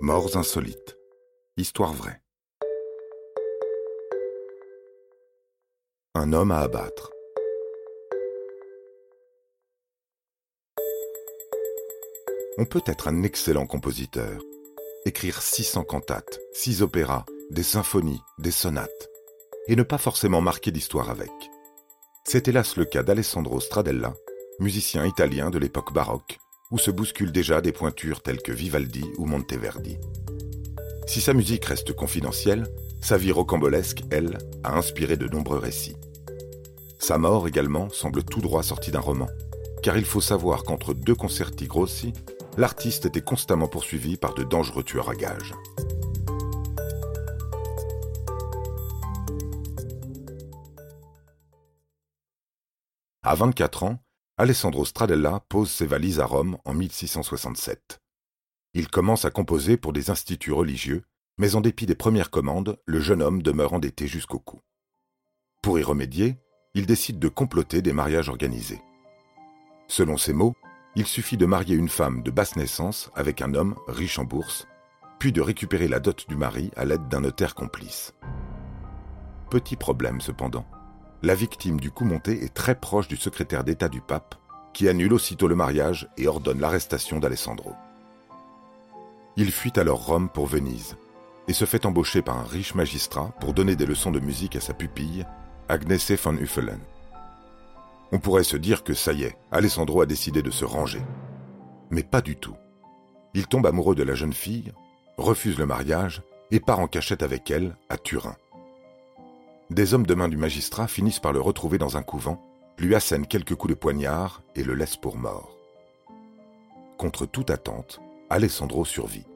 Morts insolites. Histoire vraie. Un homme à abattre. On peut être un excellent compositeur, écrire 600 cantates, 6 opéras, des symphonies, des sonates, et ne pas forcément marquer d'histoire avec. C'est hélas le cas d'Alessandro Stradella, musicien italien de l'époque baroque, où se bousculent déjà des pointures telles que Vivaldi ou Monteverdi. Si sa musique reste confidentielle, sa vie rocambolesque, elle, a inspiré de nombreux récits. Sa mort également semble tout droit sortie d'un roman, car il faut savoir qu'entre deux concerti grossi, l'artiste était constamment poursuivi par de dangereux tueurs à gages. À 24 ans, Alessandro Stradella pose ses valises à Rome en 1667. Il commence à composer pour des instituts religieux, mais en dépit des premières commandes, le jeune homme demeure endetté jusqu'au cou. Pour y remédier, il décide de comploter des mariages organisés. Selon ses mots, il suffit de marier une femme de basse naissance avec un homme riche en bourse, puis de récupérer la dot du mari à l'aide d'un notaire complice. Petit problème cependant la victime du coup monté est très proche du secrétaire d'État du pape, qui annule aussitôt le mariage et ordonne l'arrestation d'Alessandro. Il fuit alors Rome pour Venise et se fait embaucher par un riche magistrat pour donner des leçons de musique à sa pupille, Agnese von Uffelen. On pourrait se dire que ça y est, Alessandro a décidé de se ranger. Mais pas du tout. Il tombe amoureux de la jeune fille, refuse le mariage et part en cachette avec elle à Turin. Des hommes de main du magistrat finissent par le retrouver dans un couvent, lui assènent quelques coups de poignard et le laissent pour mort. Contre toute attente, Alessandro survit.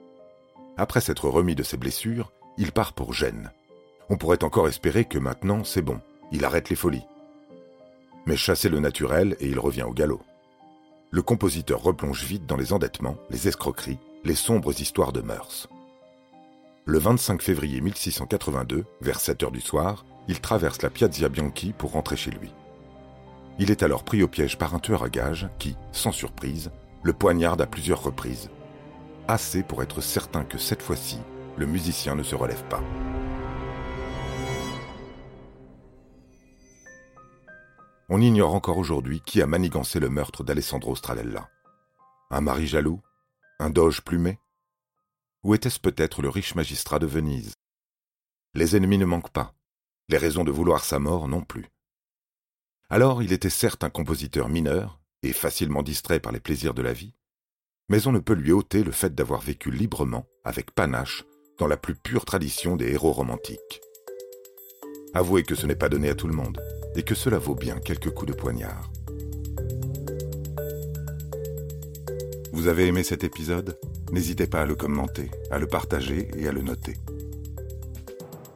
Après s'être remis de ses blessures, il part pour Gênes. On pourrait encore espérer que maintenant c'est bon, il arrête les folies. Mais chasser le naturel et il revient au galop. Le compositeur replonge vite dans les endettements, les escroqueries, les sombres histoires de mœurs. Le 25 février 1682, vers 7 heures du soir, il traverse la Piazza Bianchi pour rentrer chez lui. Il est alors pris au piège par un tueur à gages qui, sans surprise, le poignarde à plusieurs reprises. Assez pour être certain que cette fois-ci, le musicien ne se relève pas. On ignore encore aujourd'hui qui a manigancé le meurtre d'Alessandro Stralella. Un mari jaloux? Un doge plumé? Ou était-ce peut-être le riche magistrat de Venise? Les ennemis ne manquent pas, les raisons de vouloir sa mort non plus. Alors il était certes un compositeur mineur, et facilement distrait par les plaisirs de la vie, mais on ne peut lui ôter le fait d'avoir vécu librement, avec panache, dans la plus pure tradition des héros romantiques. Avouez que ce n'est pas donné à tout le monde, et que cela vaut bien quelques coups de poignard. Vous avez aimé cet épisode? N'hésitez pas à le commenter, à le partager et à le noter.